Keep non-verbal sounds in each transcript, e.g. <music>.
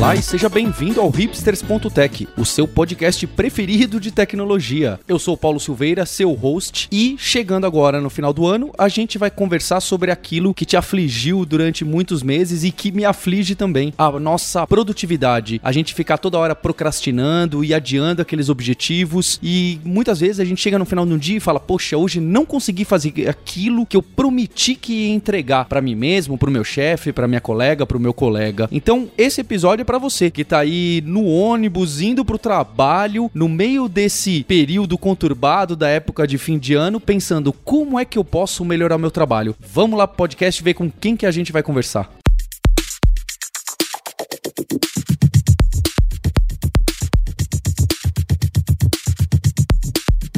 Olá e seja bem-vindo ao hipsters.tech, o seu podcast preferido de tecnologia. Eu sou Paulo Silveira, seu host, e chegando agora no final do ano, a gente vai conversar sobre aquilo que te afligiu durante muitos meses e que me aflige também, a nossa produtividade. A gente ficar toda hora procrastinando e adiando aqueles objetivos e muitas vezes a gente chega no final do dia e fala: "Poxa, hoje não consegui fazer aquilo que eu prometi que ia entregar para mim mesmo, para o meu chefe, para minha colega, para o meu colega". Então, esse episódio é para você que tá aí no ônibus indo pro trabalho, no meio desse período conturbado da época de fim de ano, pensando como é que eu posso melhorar meu trabalho. Vamos lá pro podcast ver com quem que a gente vai conversar.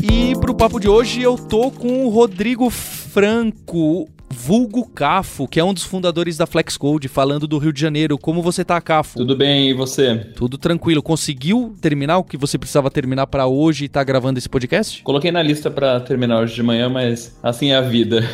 E pro papo de hoje eu tô com o Rodrigo Franco, vulgo Cafo, que é um dos fundadores da FlexCode, falando do Rio de Janeiro. Como você tá, Cafo? Tudo bem, e você? Tudo tranquilo. Conseguiu terminar o que você precisava terminar para hoje e tá gravando esse podcast? Coloquei na lista para terminar hoje de manhã, mas assim é a vida.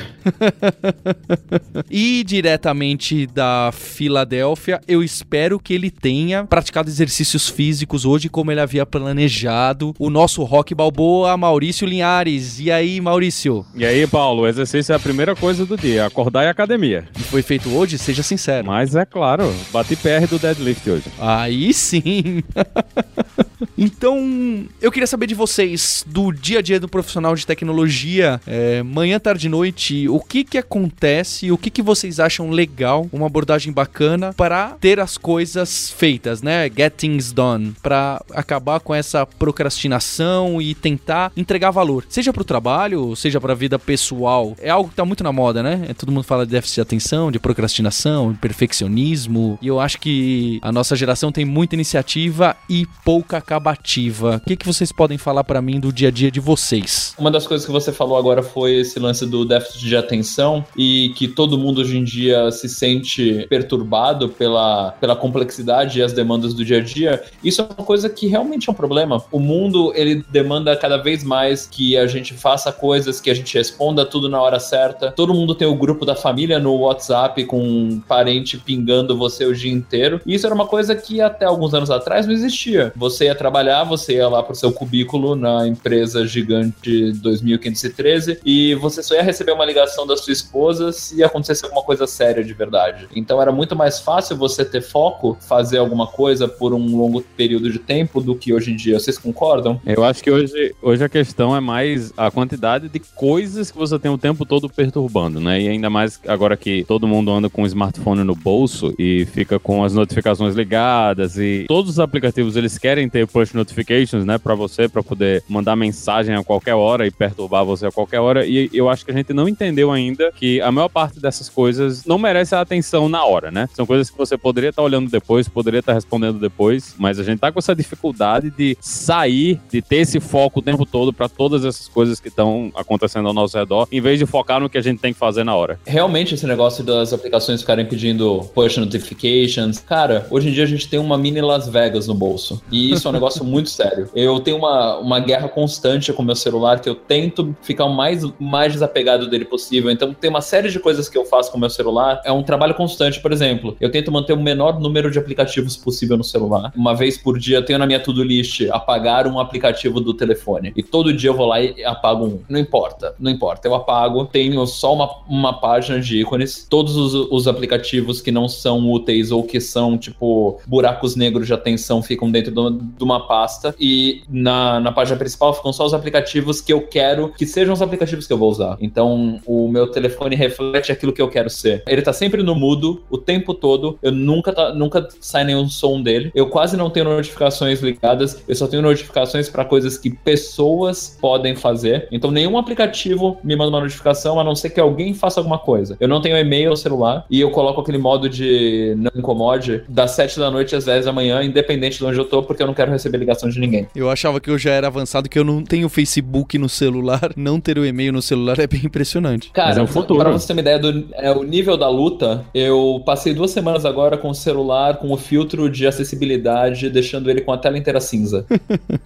<laughs> e diretamente da Filadélfia, eu espero que ele tenha praticado exercícios físicos hoje como ele havia planejado. O nosso Rock Balboa, Maurício Linhares. E aí, Maurício? E aí, Paulo, o exercício é a primeira coisa do dia acordar e academia. E foi feito hoje? Seja sincero. Mas é claro, bati PR do deadlift hoje. Aí sim. <laughs> então, eu queria saber de vocês, do dia a dia do profissional de tecnologia, é, manhã, tarde e noite, o que que acontece, o que que vocês acham legal, uma abordagem bacana para ter as coisas feitas, né? Get things done, para acabar com essa procrastinação e tentar entregar valor, seja para o trabalho, seja para a vida pessoal. É algo que tá muito na moda, né? É, todo mundo fala de déficit de atenção, de procrastinação, de perfeccionismo, e eu acho que a nossa geração tem muita iniciativa e pouca acabativa. O que, que vocês podem falar para mim do dia a dia de vocês? Uma das coisas que você falou agora foi esse lance do déficit de atenção e que todo mundo hoje em dia se sente perturbado pela, pela complexidade e as demandas do dia a dia. Isso é uma coisa que realmente é um problema. O mundo, ele demanda cada vez mais que a gente faça coisas, que a gente responda tudo na hora certa. Todo mundo tem o grupo da família no WhatsApp com um parente pingando você o dia inteiro. E isso era uma coisa que até alguns anos atrás não existia. Você ia trabalhar, você ia lá pro seu cubículo na empresa gigante 2513 e você só ia receber uma ligação da sua esposa se acontecesse alguma coisa séria de verdade. Então era muito mais fácil você ter foco, fazer alguma coisa por um longo período de tempo do que hoje em dia. Vocês concordam? Eu acho que hoje, hoje a questão é mais a quantidade de coisas que você tem o tempo todo perturbando, né? E ainda mais agora que todo mundo anda com o smartphone no bolso e fica com as notificações ligadas e todos os aplicativos eles querem ter push notifications, né, para você, para poder mandar mensagem a qualquer hora e perturbar você a qualquer hora. E eu acho que a gente não entendeu ainda que a maior parte dessas coisas não merece a atenção na hora, né? São coisas que você poderia estar tá olhando depois, poderia estar tá respondendo depois, mas a gente tá com essa dificuldade de sair, de ter esse foco o tempo todo para todas essas coisas que estão acontecendo ao nosso redor, em vez de focar no que a gente tem que fazer na hora. Realmente esse negócio das aplicações ficarem pedindo push notifications, cara, hoje em dia a gente tem uma mini Las Vegas no bolso. E isso é negócio muito sério. Eu tenho uma, uma guerra constante com meu celular que eu tento ficar o mais, mais desapegado dele possível. Então tem uma série de coisas que eu faço com meu celular. É um trabalho constante, por exemplo. Eu tento manter o menor número de aplicativos possível no celular. Uma vez por dia eu tenho na minha to-do list apagar um aplicativo do telefone. E todo dia eu vou lá e apago um. Não importa, não importa. Eu apago, tenho só uma, uma página de ícones. Todos os, os aplicativos que não são úteis ou que são, tipo, buracos negros de atenção ficam dentro de uma pasta. E na, na página principal ficam só os aplicativos que eu quero que sejam os aplicativos que eu vou usar. Então, o meu telefone reflete aquilo que eu quero ser. Ele tá sempre no mudo o tempo todo. Eu nunca, tá, nunca sai nenhum som dele. Eu quase não tenho notificações ligadas. Eu só tenho notificações para coisas que pessoas podem fazer. Então, nenhum aplicativo me manda uma notificação a não ser que alguém faça alguma coisa. Eu não tenho e-mail no celular e eu coloco aquele modo de não incomode das 7 da noite às 10 da manhã, independente de onde eu tô, porque eu não quero receber ligação de ninguém. Eu achava que eu já era avançado, que eu não tenho Facebook no celular. <laughs> Não ter o e-mail no celular é bem impressionante. Cara, Mas é o futuro. pra você ter uma ideia do é, o nível da luta, eu passei duas semanas agora com o celular, com o filtro de acessibilidade, deixando ele com a tela inteira cinza.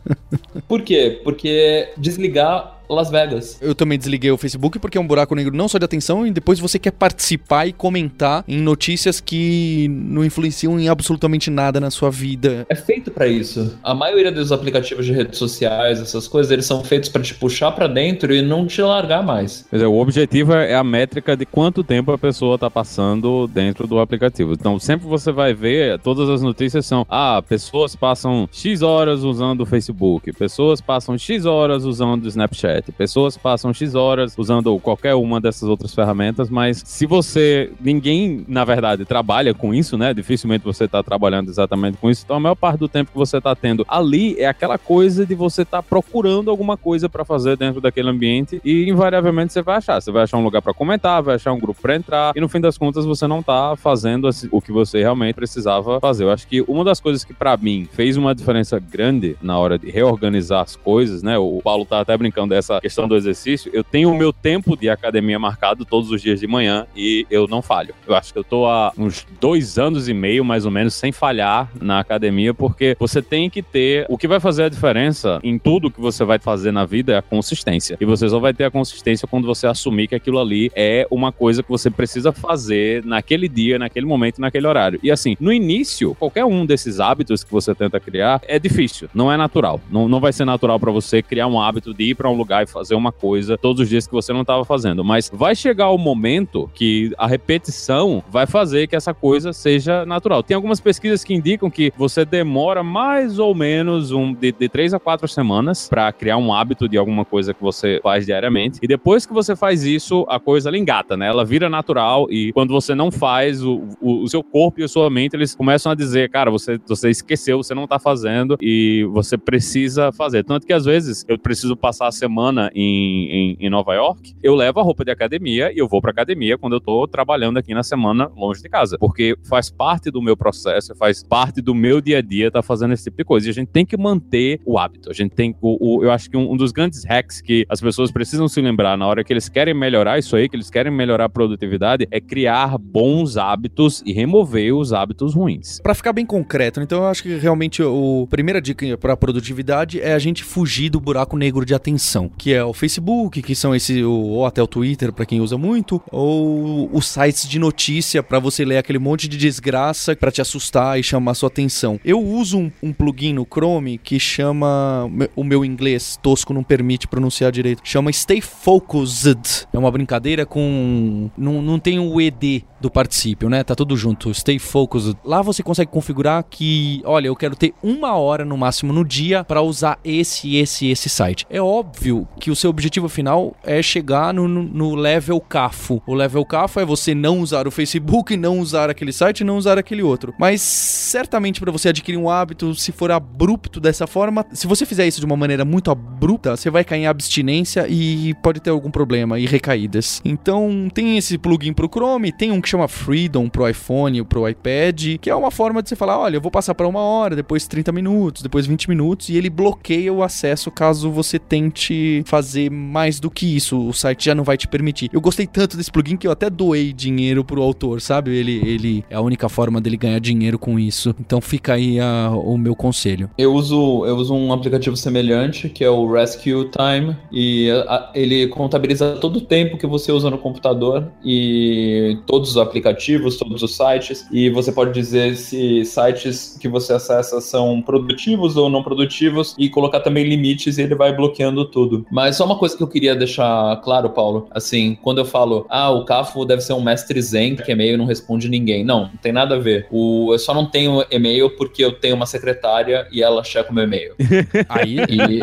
<laughs> Por quê? Porque desligar Las Vegas. Eu também desliguei o Facebook porque é um buraco negro não só de atenção, e depois você quer participar e comentar em notícias que não influenciam em absolutamente nada na sua vida. É feito pra isso. A maioria dos aplicativos de redes sociais, essas coisas, eles são feitos pra te puxar pra dentro e não te largar mais. Quer dizer, o objetivo é a métrica de quanto tempo a pessoa está passando dentro do aplicativo. Então, sempre você vai ver, todas as notícias são: ah, pessoas passam X horas usando o Facebook, pessoas passam X horas usando o Snapchat, pessoas passam X horas usando qualquer uma dessas outras ferramentas, mas se você. Ninguém, na verdade, trabalha com isso, né? Dificilmente você está trabalhando exatamente com isso. Então, a maior parte do tempo que você está tendo ali é aquela coisa de você estar procurando alguma coisa para fazer dentro daquele ambiente e invariavelmente você vai achar. Você vai achar um lugar para comentar, vai achar um grupo para entrar e no fim das contas você não tá fazendo o que você realmente precisava fazer. Eu acho que uma das coisas que para mim fez uma diferença grande na hora de reorganizar as coisas, né? O Paulo tá até brincando dessa questão do exercício. Eu tenho o meu tempo de academia marcado todos os dias de manhã e eu não falho. Eu acho que eu tô há uns dois anos e meio, mais ou menos, sem falhar na academia, porque você tem que ter. O que vai fazer a diferença em tudo que você vai fazer na vida é a consistência. E você só vai ter a consistência quando você assumir que aquilo ali é uma coisa que você precisa fazer naquele dia, naquele momento, naquele horário. E assim, no início, qualquer um desses hábitos que você tenta criar é difícil, não é natural. Não, não vai ser natural para você criar um hábito de ir para um lugar e fazer uma coisa todos os dias que você não estava fazendo. Mas vai chegar o momento que a repetição vai fazer que essa coisa seja natural. Tem algumas pesquisas que indicam que você demora mais ou menos um, de, de três a quatro semanas para criar um hábito de alguma coisa que você faz diariamente. E depois que você faz isso, a coisa ela engata, né? Ela vira natural e quando você não faz, o, o, o seu corpo e a sua mente, eles começam a dizer, cara, você, você esqueceu, você não tá fazendo e você precisa fazer. Tanto que às vezes eu preciso passar a semana em, em, em Nova York, eu levo a roupa de academia e eu vou pra academia quando eu tô trabalhando aqui na semana longe de casa. Porque faz parte do meu processo, faz parte do meu dia a dia tá fazendo esse tipo de coisa. E a gente tem que manter o hábito. A gente tem o, o eu acho que um, um dos grandes hacks que as pessoas precisam se lembrar na hora que eles querem melhorar isso aí, que eles querem melhorar a produtividade, é criar bons hábitos e remover os hábitos ruins. Pra ficar bem concreto, então eu acho que realmente o a primeira dica pra produtividade é a gente fugir do buraco negro de atenção, que é o Facebook, que são esse ou até o Twitter pra quem usa muito, ou os sites de notícia pra você ler aquele monte de desgraça pra te assustar e chamar sua atenção. Eu uso um, um plugin no Chrome que chama o meu inglês tosco não permite pronunciar direito. Chama Stay Focused. É uma brincadeira com não, não tem o ED do particípio, né? Tá tudo junto. Stay Focused. Lá você consegue configurar que, olha, eu quero ter uma hora no máximo no dia para usar esse, esse, esse site. É óbvio que o seu objetivo final é chegar no, no, level CAFO. O level CAFO é você não usar o Facebook, não usar aquele site, não usar aquele outro. Mas certamente para você adquirir um hábito, se for abrupto dessa forma, se você fizer isso de uma maneira muito abrupta, você vai cair em abstinência e pode ter algum problema e recaídas. Então tem esse plugin pro Chrome, tem um que chama Freedom pro iPhone ou pro iPad, que é uma forma de você falar, olha, eu vou passar para uma hora, depois 30 minutos, depois 20 minutos, e ele bloqueia o acesso caso você tente fazer mais do que isso. O site já não vai te permitir. Eu gostei tanto desse plugin que eu até doei dinheiro pro autor, sabe? Ele, ele é a única forma dele ganhar dinheiro com isso. Então fica aí a, o meu conselho. Eu uso, eu uso um aplicativo semelhante, que é o Rescue Time, e a, ele contabiliza todo o tempo que você usa no computador e todos os aplicativos, todos os sites, e você pode dizer se sites que você acessa são produtivos ou não produtivos e colocar também limites e ele vai bloqueando tudo. Mas só uma coisa que eu queria deixar claro, Paulo, assim, quando eu falo, ah, o Cafo deve ser um mestre zen que e-mail não responde ninguém. Não, não tem nada a ver. O, eu só não tenho e-mail porque eu tenho uma secretária e ela checa o meu e-mail. <laughs> Aí, E,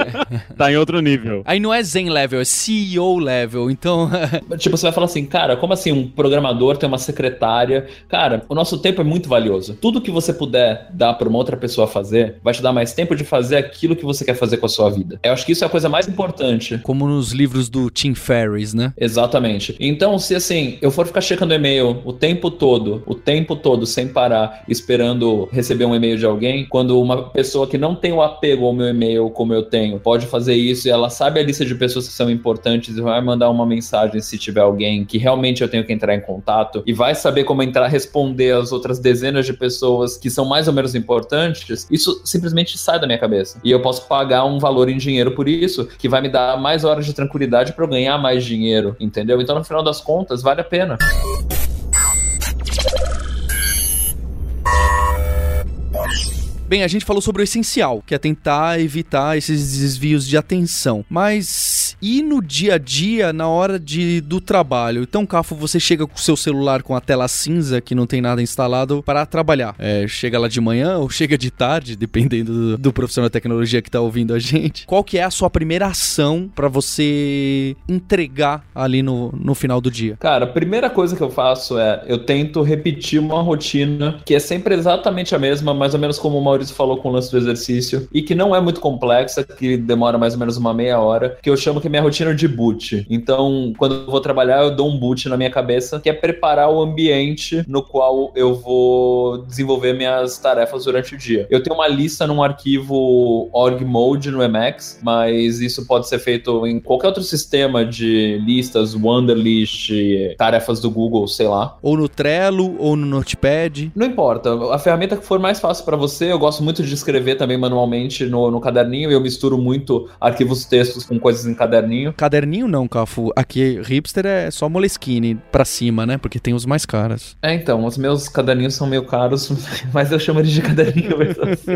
Tá em outro nível. aí não é Zen level, é CEO level. Então, <laughs> tipo, você vai falar assim, cara, como assim um programador tem uma secretária? Cara, o nosso tempo é muito valioso. Tudo que você puder dar para uma outra pessoa fazer, vai te dar mais tempo de fazer aquilo que você quer fazer com a sua vida. Eu acho que isso é a coisa mais importante importante. Como nos livros do Tim Ferriss, né? Exatamente. Então, se assim, eu for ficar checando e-mail o tempo todo, o tempo todo, sem parar, esperando receber um e-mail de alguém, quando uma pessoa que não tem o apego ao meu e-mail como eu tenho, pode fazer isso e ela sabe a lista de pessoas que são importantes e vai mandar uma mensagem se tiver alguém que realmente eu tenho que entrar em contato e vai saber como entrar, responder as outras dezenas de pessoas que são mais ou menos importantes, isso simplesmente sai da minha cabeça. E eu posso pagar um valor em dinheiro por isso, que vai me dar mais horas de tranquilidade para eu ganhar mais dinheiro, entendeu? Então, no final das contas, vale a pena. Bem, a gente falou sobre o essencial, que é tentar evitar esses desvios de atenção. Mas e no dia a dia, na hora de, do trabalho? Então, Cafo, você chega com o seu celular com a tela cinza, que não tem nada instalado, para trabalhar. É, chega lá de manhã ou chega de tarde, <laughs> dependendo do, do profissional de tecnologia que tá ouvindo a gente. Qual que é a sua primeira ação para você entregar ali no, no final do dia? Cara, a primeira coisa que eu faço é eu tento repetir uma rotina que é sempre exatamente a mesma, mais ou menos como o Maurício falou com o lance do exercício, e que não é muito complexa, que demora mais ou menos uma meia hora, que eu chamo que é minha rotina de boot. Então, quando eu vou trabalhar, eu dou um boot na minha cabeça, que é preparar o ambiente no qual eu vou desenvolver minhas tarefas durante o dia. Eu tenho uma lista num arquivo org mode no Emacs, mas isso pode ser feito em qualquer outro sistema de listas, Wunderlist, tarefas do Google, sei lá. Ou no Trello, ou no Notepad. Não importa. A ferramenta que for mais fácil para você, eu gosto muito de escrever também manualmente no, no caderninho. Eu misturo muito arquivos textos com coisas em caderninho. Caderninho não, Cafu. Aqui, hipster é só Moleskine pra cima, né? Porque tem os mais caros. É, então, os meus caderninhos são meio caros, <laughs> mas eu chamo eles de caderninho mesmo assim.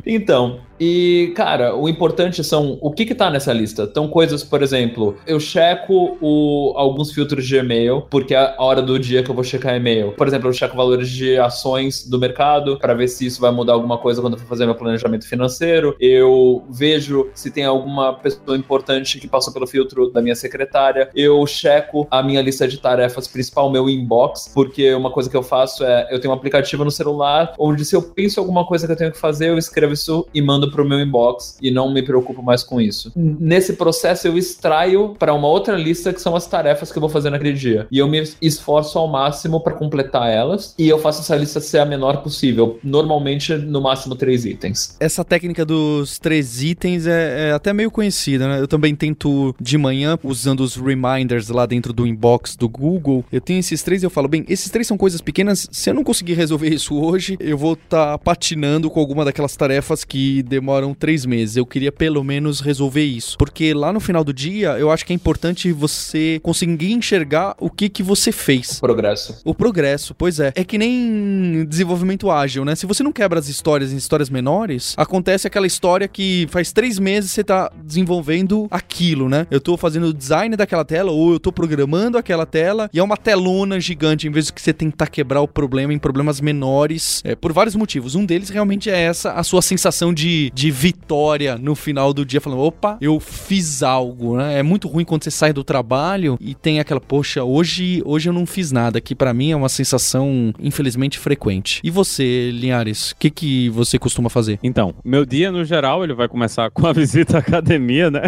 <laughs> Então, e, cara, o importante são o que que tá nessa lista. Então, coisas, por exemplo, eu checo o, alguns filtros de e-mail, porque é a hora do dia que eu vou checar e-mail. Por exemplo, eu checo valores de ações do mercado para ver se isso vai mudar alguma coisa quando eu for fazer meu planejamento financeiro. Eu vejo se tem alguma pessoa importante que passou pelo filtro da minha secretária. Eu checo a minha lista de tarefas principal, meu inbox, porque uma coisa que eu faço é eu tenho um aplicativo no celular onde se eu penso alguma coisa que eu tenho que fazer, eu escrevo isso e mando pro meu inbox e não me preocupo mais com isso. Nesse processo eu extraio para uma outra lista que são as tarefas que eu vou fazer naquele dia. E eu me esforço ao máximo para completar elas e eu faço essa lista ser a menor possível. Normalmente no máximo três itens. Essa técnica dos três itens é, é, até meio conhecida, né? Eu também tento de manhã, usando os reminders lá dentro do inbox do Google. Eu tenho esses três e eu falo, bem, esses três são coisas pequenas. Se eu não conseguir resolver <laughs> isso hoje, eu vou estar tá patinando com alguma daquelas tarefas que demoram três meses. Eu queria pelo menos resolver isso. Porque lá no final do dia, eu acho que é importante você conseguir enxergar o que que você fez. O progresso. O progresso, pois é. É que nem desenvolvimento ágil, né? Se você não quebra as histórias em histórias menores, acontece aquela história que faz três meses você tá desenvolvendo aquilo, né? Eu tô fazendo o design daquela tela, ou eu tô programando aquela tela, e é uma telona gigante, em vez de que você tentar quebrar o problema em problemas menores, é, por vários motivos. Um deles realmente é essa, a sua sensação de, de vitória no final do dia, falando, opa, eu fiz algo, né? É muito ruim quando você sai do trabalho e tem aquela, poxa, hoje, hoje eu não fiz nada, que para mim é uma sensação, infelizmente, frequente. E você, Linhares, o que que você costuma fazer? Então, meu dia no geral ele vai começar com a <laughs> visita à academia, né?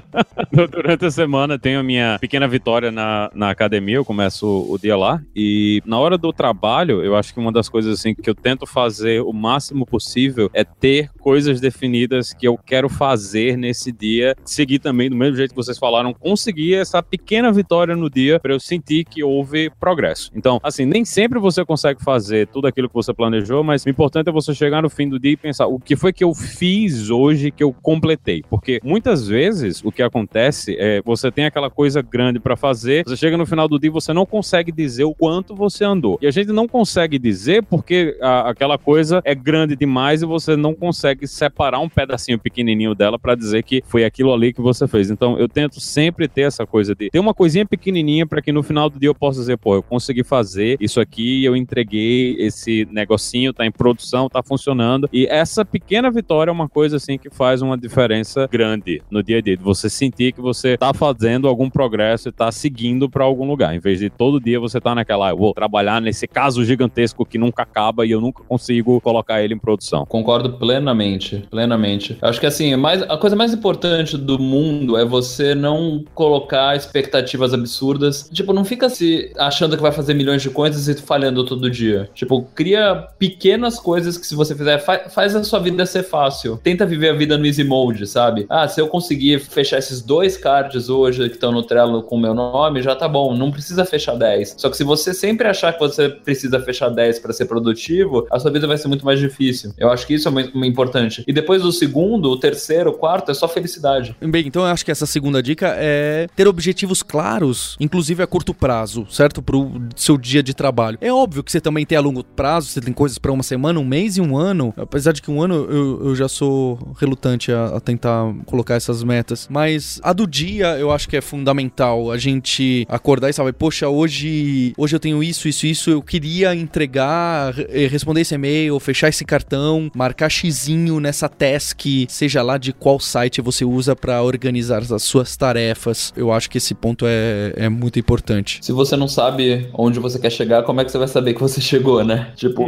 <laughs> Durante a semana tenho a minha pequena vitória na, na academia, eu começo o, dia lá e na hora do trabalho, eu acho que uma das coisas assim que eu tento fazer o máximo possível é ter coisas definidas que eu quero fazer nesse dia, seguir também do mesmo jeito que vocês falaram, conseguir essa pequena vitória no dia para eu sentir que houve progresso. Então, assim, nem sempre você consegue fazer tudo aquilo que você planejou, mas o importante é você chegar chegar no fim do dia e pensar o que foi que eu fiz hoje que eu completei. Porque muitas vezes o que acontece é você tem aquela coisa grande para fazer, você chega no final do dia e você não consegue dizer o quanto você andou. E a gente não consegue dizer porque a, aquela coisa é grande demais e você não consegue separar um pedacinho pequenininho dela para dizer que foi aquilo ali que você fez. Então eu tento sempre ter essa coisa de ter uma coisinha pequenininha para que no final do dia eu possa dizer, pô, eu consegui fazer isso aqui, eu entreguei esse negocinho, tá em produção, tá funcionando. E essa pequena vitória é uma coisa assim que faz uma diferença grande no dia a dia. Você sentir que você tá fazendo algum progresso e tá seguindo para algum lugar. Em vez de todo dia você tá naquela, eu vou trabalhar nesse caso gigantesco que nunca acaba e eu nunca consigo colocar ele em produção. Concordo plenamente, plenamente. Eu acho que assim, mais, a coisa mais importante do mundo é você não colocar expectativas absurdas. Tipo, não fica se achando que vai fazer milhões de coisas e falhando todo dia. Tipo, cria pequenas coisas que se você fizer, fa faz a sua vida ser fácil. Tenta viver a vida no easy mode, sabe? Ah, se eu conseguir fechar esses dois cards hoje que estão no Trello com o meu nome, já tá bom. Não precisa fechar 10. Só que se você sempre achar que você precisa fechar 10 para ser produtivo, a sua vida vai ser muito mais difícil. Eu acho que isso é muito importante. E depois do segundo, o terceiro, o quarto é só felicidade. Bem, então eu acho que essa segunda dica é ter objetivos claros, inclusive a curto prazo, certo? Pro seu dia de trabalho. É óbvio que você também tem a longo prazo, você tem coisas para uma semana, um mês e um ano. Apesar de que um ano eu, eu já sou relutante a, a tentar colocar essas metas. Mas a do dia eu acho que é fundamental a gente acordar e saber, poxa, hoje, hoje eu tenho isso, isso, isso, eu queria entregar, eh, responder esse e-mail, fechar esse cartão, marcar xizinho nessa task, seja lá de qual site você usa para organizar as suas tarefas. Eu acho que esse ponto é, é muito importante. Se você não sabe onde você quer chegar, como é que você vai saber que você <laughs> chegou, né? Tipo,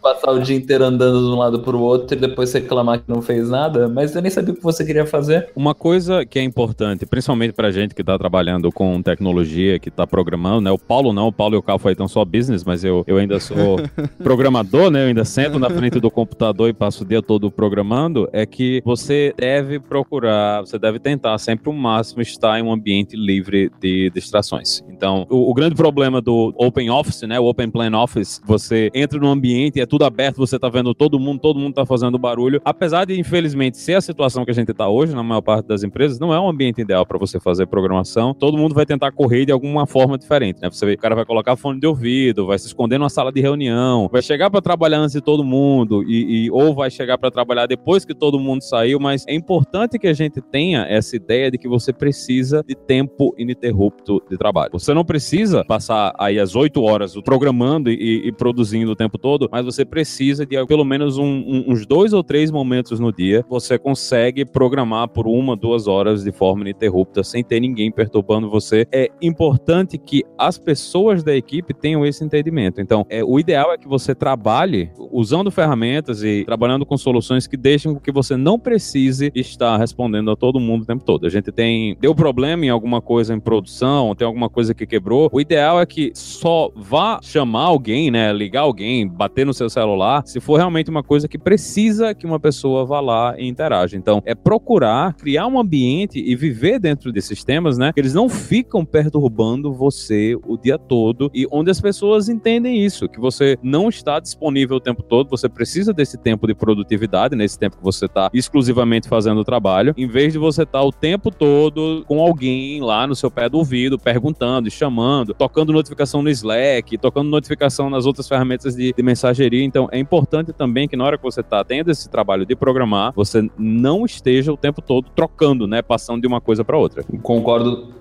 passar o dia inteiro andando de um lado pro outro e depois reclamar que não fez nada, mas eu nem sabia o que você queria fazer. Uma coisa que é importante, principalmente pra gente que tá trabalhando com tecnologia, que tá programando, né? O Paulo não, o Paulo e o Carl então só business, mas eu, eu ainda sou <laughs> programador, né? Eu ainda sento na frente do computador e passo o dia todo programando, é que você deve procurar, você deve tentar sempre o máximo estar em um ambiente livre de distrações. Então, o, o grande problema do Open Office, né? O Open Plan Office, você entra no ambiente, é tudo aberto, você tá vendo todo mundo, todo mundo tá fazendo barulho. Apesar de, infelizmente, ser a situação que a gente tá hoje, na maior parte das empresas, não é um ambiente ideal para você fazer programação. Todo mundo vai tentar correr de alguma forma diferente, né? Você vê, o cara vai colocar fone de ouvido, vai se esconder numa sala de reunião, vai chegar para trabalhar antes de todo mundo e, e ou vai chegar para trabalhar depois que todo mundo saiu, mas é importante que a gente tenha essa ideia de que você precisa de tempo ininterrupto de trabalho. Você não precisa passar aí as oito horas programando e, e, produzindo o tempo todo, mas você precisa de pelo menos um, um, uns dois ou três momentos no dia. Você consegue programar por uma, duas horas de forma ininterrupta, sem ter ninguém perturbando você. É importante que as pessoas da equipe tenham esse entendimento. Então, é, o ideal é que você trabalhe usando ferramentas e trabalhando com soluções que deixem com que você não precise estar respondendo a todo mundo o tempo todo. A gente tem deu problema em alguma coisa em produção, tem alguma coisa que quebrou. O ideal é que só vá chamar alguém, né, ligar alguém, bater no seu celular, se for realmente uma coisa que precisa que uma pessoa vá lá e interaja. Então, é procurar criar um ambiente e viver dentro desses temas, né, que eles não ficam perturbando você o dia todo e onde as pessoas entendem isso, que você não está disponível o tempo todo, você precisa desse tempo de produtividade, nesse tempo que você está exclusivamente fazendo o trabalho, em vez de você estar tá o tempo todo com alguém lá no seu pé do ouvido, perguntando, chamando, tocando notificação no Slack, tocando notificação nas outras ferramentas de, de mensageria. Então, é importante também que na hora que você está tendo esse trabalho de programar, você não esteja o tempo todo trocando, né, passando de uma coisa para outra. Concordo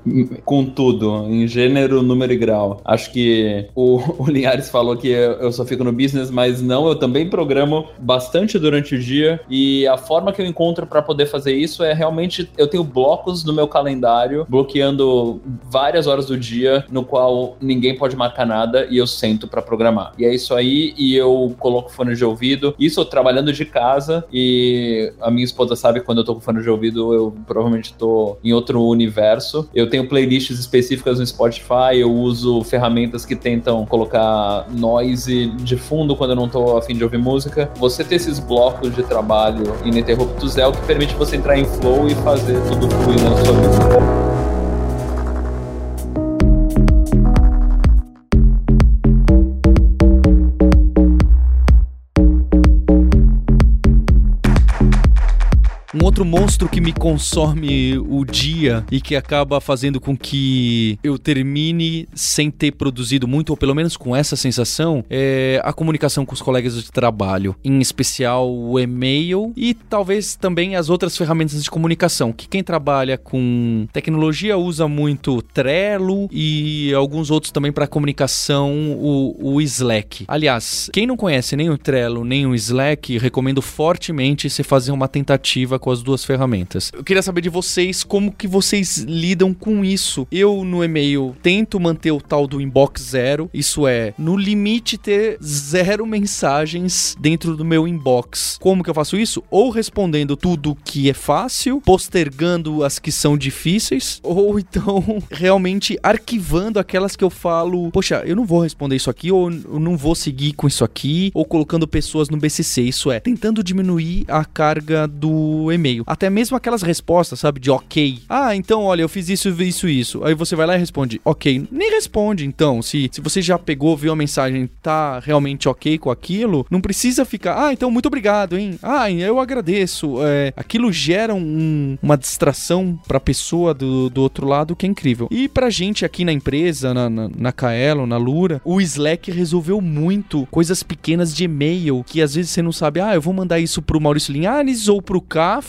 com tudo, em gênero, número e grau. Acho que o, <laughs> o Linhares falou que eu só fico no business, mas não, eu também programo bastante durante o dia e a forma que eu encontro para poder fazer isso é realmente eu tenho blocos no meu calendário bloqueando várias horas do dia no qual ninguém pode marcar nada e eu sento para programar. E é isso aí e eu coloco fone de ouvido. Isso trabalhando de casa e a minha esposa sabe quando eu tô com fone de ouvido, eu provavelmente tô em outro universo. Eu tenho playlists específicas no Spotify, eu uso ferramentas que tentam colocar noise de fundo quando eu não tô afim de ouvir música. Você ter esses blocos de trabalho ininterruptos é o que permite você entrar em flow e fazer tudo fluir na sua vida. Outro monstro que me consome o dia e que acaba fazendo com que eu termine sem ter produzido muito, ou pelo menos com essa sensação, é a comunicação com os colegas de trabalho, em especial o e-mail e talvez também as outras ferramentas de comunicação, que quem trabalha com tecnologia usa muito Trello e alguns outros também para comunicação, o, o Slack. Aliás, quem não conhece nem o Trello nem o Slack, recomendo fortemente você fazer uma tentativa com as duas ferramentas. Eu queria saber de vocês como que vocês lidam com isso. Eu no e-mail tento manter o tal do inbox zero, isso é, no limite ter zero mensagens dentro do meu inbox. Como que eu faço isso? Ou respondendo tudo que é fácil, postergando as que são difíceis, <laughs> ou então realmente arquivando aquelas que eu falo, poxa, eu não vou responder isso aqui, ou eu não vou seguir com isso aqui, ou colocando pessoas no BCC. Isso é, tentando diminuir a carga do e-mail. Até mesmo aquelas respostas, sabe, de ok. Ah, então, olha, eu fiz isso, isso, isso. Aí você vai lá e responde, ok. Nem responde, então. Se, se você já pegou, viu a mensagem, tá realmente ok com aquilo, não precisa ficar, ah, então muito obrigado, hein? Ah, eu agradeço. É, aquilo gera um, uma distração pra pessoa do, do outro lado que é incrível. E pra gente aqui na empresa, na, na, na Kaelo, na Lura, o Slack resolveu muito coisas pequenas de e-mail que às vezes você não sabe, ah, eu vou mandar isso pro Maurício Linhares ou pro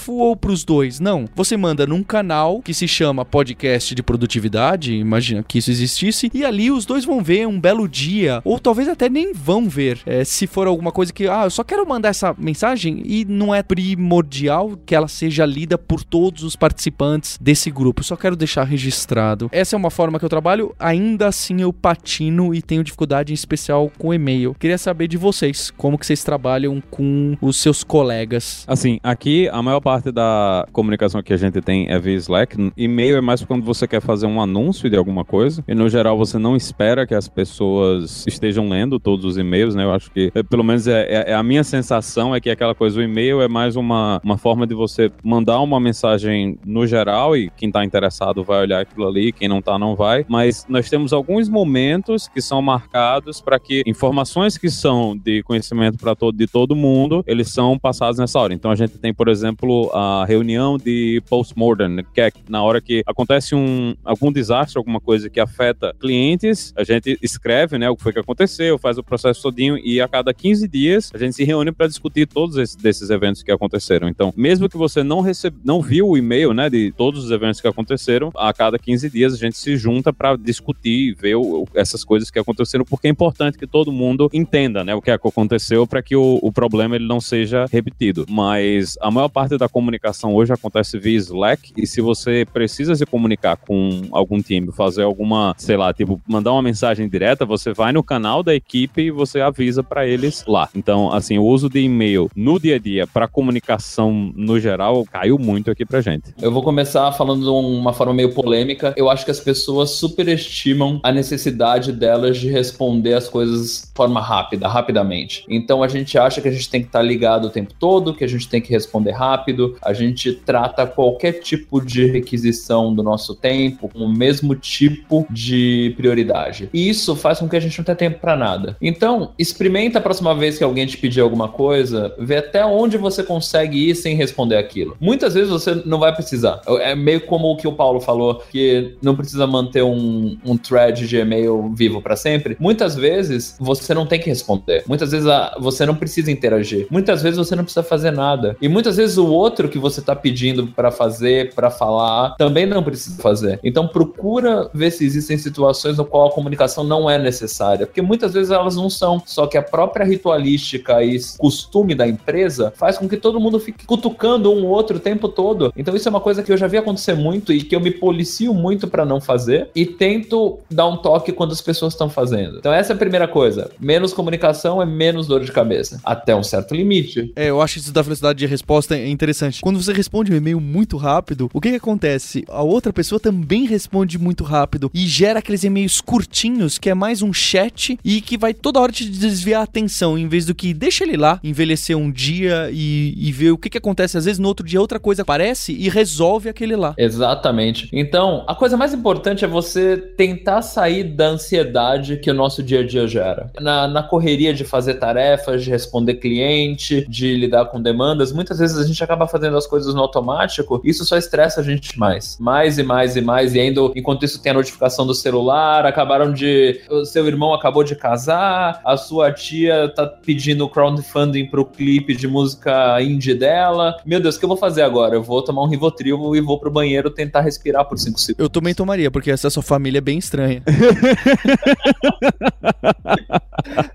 Cafo ou pros dois. Não. Você manda num canal que se chama Podcast de Produtividade, imagina que isso existisse, e ali os dois vão ver um belo dia, ou talvez até nem vão ver, é, se for alguma coisa que, ah, eu só quero mandar essa mensagem e não é primordial que ela seja lida por todos os participantes desse grupo, eu só quero deixar registrado. Essa é uma forma que eu trabalho, ainda assim eu patino e tenho dificuldade em especial com e-mail. Queria saber de vocês, como que vocês trabalham com os seus colegas. Assim, aqui a maior parte da comunicação que a gente tem é via Slack. E-mail é mais quando você quer fazer um anúncio de alguma coisa. E no geral você não espera que as pessoas estejam lendo todos os e-mails, né? Eu acho que, eh, pelo menos é, é, é a minha sensação é que aquela coisa, o e-mail é mais uma, uma forma de você mandar uma mensagem no geral e quem tá interessado vai olhar aquilo ali, quem não tá não vai. Mas nós temos alguns momentos que são marcados para que informações que são de conhecimento para todo de todo mundo, eles são passados nessa hora. Então a gente tem, por exemplo, a reunião de post-mortem, que é na hora que acontece um, algum desastre, alguma coisa que afeta clientes, a gente escreve, né, o que foi que aconteceu, faz o processo todinho e a cada 15 dias a gente se reúne para discutir todos esses desses eventos que aconteceram. Então, mesmo que você não recebe, não viu o e-mail, né, de todos os eventos que aconteceram, a cada 15 dias a gente se junta para discutir, ver o, essas coisas que aconteceram, porque é importante que todo mundo entenda, né, o que aconteceu para que o, o problema ele não seja repetido. Mas a maior parte da comunicação hoje acontece via Slack e se você precisa se comunicar com algum time, fazer alguma, sei lá, tipo, mandar uma mensagem direta, você vai no canal da equipe e você avisa para eles lá. Então, assim, o uso de e-mail no dia a dia para comunicação no geral caiu muito aqui pra gente. Eu vou começar falando de uma forma meio polêmica. Eu acho que as pessoas superestimam a necessidade delas de responder as coisas de forma rápida, rapidamente. Então a gente acha que a gente tem que estar tá ligado o tempo todo, que a gente tem que responder rápido. A gente trata qualquer tipo de requisição do nosso tempo com o mesmo tipo de prioridade. E isso faz com que a gente não tenha tempo para nada. Então, experimenta a próxima vez que alguém te pedir alguma coisa, vê até onde você consegue ir sem responder aquilo. Muitas vezes você não vai precisar. É meio como o que o Paulo falou, que não precisa manter um, um thread de e-mail vivo para sempre. Muitas vezes você não tem que responder. Muitas vezes você não precisa interagir. Muitas vezes você não precisa fazer nada. E muitas vezes o outro que você tá pedindo para fazer, para falar, também não precisa fazer. Então procura ver se existem situações no qual a comunicação não é necessária, porque muitas vezes elas não são. Só que a própria ritualística e costume da empresa faz com que todo mundo fique cutucando um outro o tempo todo. Então isso é uma coisa que eu já vi acontecer muito e que eu me policio muito para não fazer e tento dar um toque quando as pessoas estão fazendo. Então essa é a primeira coisa. Menos comunicação é menos dor de cabeça, até um certo limite. É, eu acho isso da velocidade de resposta é interessante. Quando você responde um e-mail muito rápido, o que, que acontece? A outra pessoa também responde muito rápido e gera aqueles e-mails curtinhos que é mais um chat e que vai toda hora te desviar a atenção, em vez do que deixa ele lá, envelhecer um dia e, e ver o que, que acontece. Às vezes no outro dia outra coisa aparece e resolve aquele lá. Exatamente. Então, a coisa mais importante é você tentar sair da ansiedade que o nosso dia a dia gera. Na, na correria de fazer tarefas, de responder cliente, de lidar com demandas, muitas vezes a gente acaba acaba fazendo as coisas no automático, isso só estressa a gente mais. Mais e mais e mais. E ainda, enquanto isso tem a notificação do celular, acabaram de. O seu irmão acabou de casar, a sua tia tá pedindo crowdfunding pro clipe de música indie dela. Meu Deus, o que eu vou fazer agora? Eu vou tomar um Rivotril e vou pro banheiro tentar respirar por 5 segundos. Eu também tomaria, porque essa sua família é bem estranha. <laughs>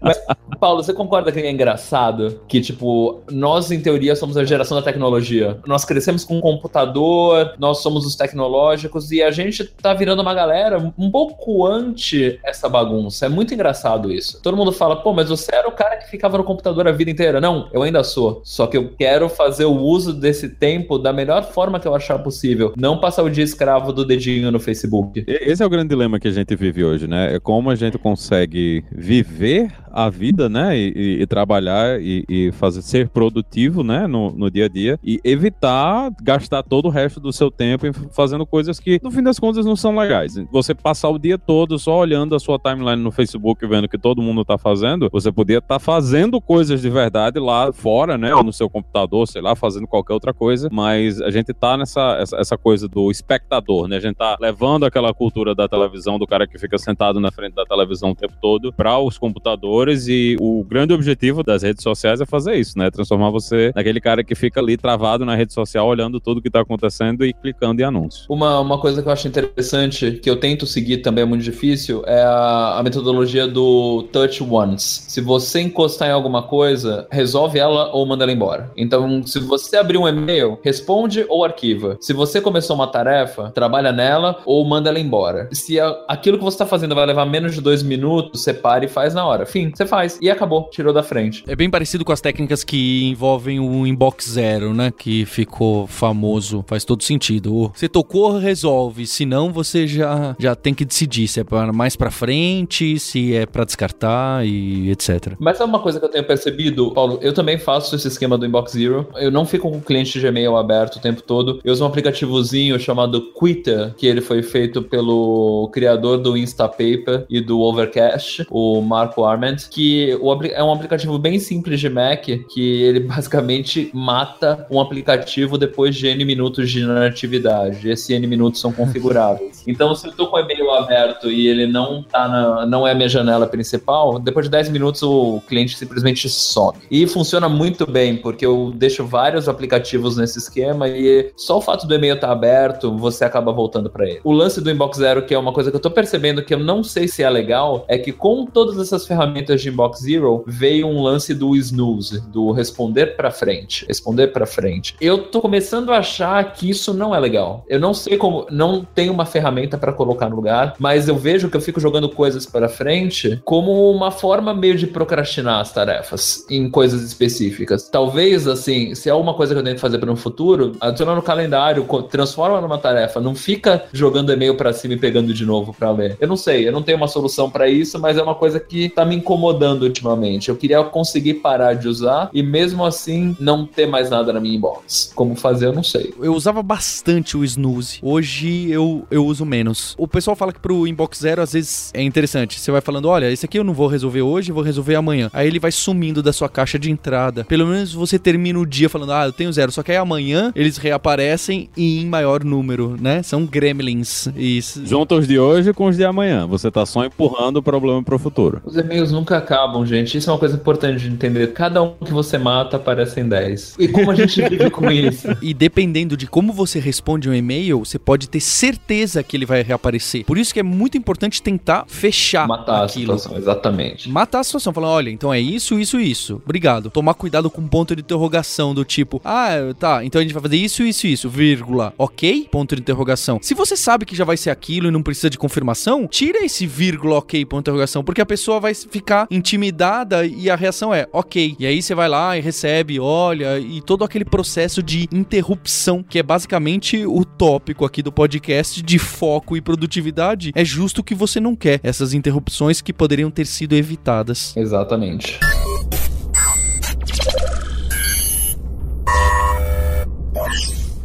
Mas, Paulo, você concorda que é engraçado que, tipo, nós, em teoria, somos a geração da tecnologia? Nós crescemos com computador, nós somos os tecnológicos e a gente tá virando uma galera um pouco anti essa bagunça. É muito engraçado isso. Todo mundo fala, pô, mas você era o cara que ficava no computador a vida inteira. Não, eu ainda sou. Só que eu quero fazer o uso desse tempo da melhor forma que eu achar possível. Não passar o dia escravo do dedinho no Facebook. Esse é o grande dilema que a gente vive hoje, né? É como a gente consegue viver a vida, né? E, e, trabalhar e, e, fazer ser produtivo, né? No, no dia a dia e evitar gastar todo o resto do seu tempo fazendo coisas que, no fim das contas, não são legais. Você passar o dia todo só olhando a sua timeline no Facebook, vendo que todo mundo tá fazendo, você podia estar tá fazendo coisas de verdade lá fora, né? Ou no seu computador, sei lá, fazendo qualquer outra coisa. Mas a gente tá nessa essa, essa coisa do espectador, né? A gente tá levando aquela cultura da televisão, do cara que fica sentado na frente da televisão o tempo todo, para os computadores e o grande objetivo das redes sociais é fazer isso, né? Transformar você naquele cara que fica ali travado na rede social olhando tudo que tá acontecendo e clicando em anúncios. Uma, uma coisa que eu acho interessante, que eu tento seguir também é muito difícil, é a, a metodologia do touch once. Se você encostar em alguma coisa, resolve ela ou manda ela embora. Então, se você abrir um e-mail, responde ou arquiva. Se você começou uma tarefa, trabalha nela ou manda ela embora. Se a, aquilo que você está fazendo vai levar menos de dois minutos, separe e faz na hora. Fim, você faz. E acabou, tirou da frente. É bem parecido com as técnicas que envolvem o inbox zero, né? Que ficou famoso. Faz todo sentido. Você tocou, resolve. Se não, você já, já tem que decidir se é pra mais pra frente, se é para descartar e etc. Mas é uma coisa que eu tenho percebido, Paulo? Eu também faço esse esquema do Inbox Zero. Eu não fico com o cliente de Gmail aberto o tempo todo. Eu uso um aplicativozinho chamado Quitter, que ele foi feito pelo criador do Instapaper e do Overcast, o Marco Arment que é um aplicativo bem simples de Mac, que ele <laughs> basicamente mata um aplicativo depois de N minutos de inatividade. Esses N minutos são configuráveis. <laughs> então, se eu tô com o e-mail aberto e ele não tá na, não é a minha janela principal, depois de 10 minutos o cliente simplesmente some. E funciona muito bem, porque eu deixo vários aplicativos nesse esquema e só o fato do e-mail estar tá aberto, você acaba voltando para ele. O lance do Inbox Zero, que é uma coisa que eu tô percebendo que eu não sei se é legal, é que com todas essas ferramentas de Inbox Zero, veio um lance do snooze, do responder para frente, responder para frente. Eu tô começando a achar que isso não é legal. Eu não sei como, não tem uma ferramenta para colocar no lugar, mas eu vejo que eu fico jogando coisas para frente como uma forma meio de procrastinar as tarefas em coisas específicas. Talvez assim, se é uma coisa que eu tenho que fazer para um futuro, adiciona no calendário, transforma numa tarefa, não fica jogando e-mail para cima e pegando de novo para ler. Eu não sei, eu não tenho uma solução para isso, mas é uma coisa que tá me incomodando incomodando ultimamente. Eu queria conseguir parar de usar e mesmo assim não ter mais nada na minha inbox. Como fazer, eu não sei. Eu usava bastante o snooze. Hoje eu, eu uso menos. O pessoal fala que pro inbox zero às vezes é interessante. Você vai falando, olha, esse aqui eu não vou resolver hoje, vou resolver amanhã. Aí ele vai sumindo da sua caixa de entrada. Pelo menos você termina o dia falando, ah, eu tenho zero. Só que aí amanhã eles reaparecem e em maior número, né? São gremlins. Isso. Junta os de hoje com os de amanhã. Você tá só empurrando o problema pro futuro. Os e-mails nunca acabam, gente. Isso é uma coisa importante de entender. Cada um que você mata aparecem 10. E como a gente <laughs> vive com isso? E dependendo de como você responde um e-mail, você pode ter certeza que ele vai reaparecer. Por isso que é muito importante tentar fechar Matar aquilo. a situação, exatamente. Matar a situação. Falar, olha, então é isso, isso, isso. Obrigado. Tomar cuidado com ponto de interrogação do tipo, ah, tá, então a gente vai fazer isso, isso, isso, vírgula. Ok? Ponto de interrogação. Se você sabe que já vai ser aquilo e não precisa de confirmação, tira esse vírgula ok, ponto de interrogação, porque a pessoa vai ficar intimidada e a reação é ok. E aí você vai lá e recebe, olha, e todo aquele processo de interrupção, que é basicamente o tópico aqui do podcast de foco e produtividade, é justo que você não quer essas interrupções que poderiam ter sido evitadas. Exatamente.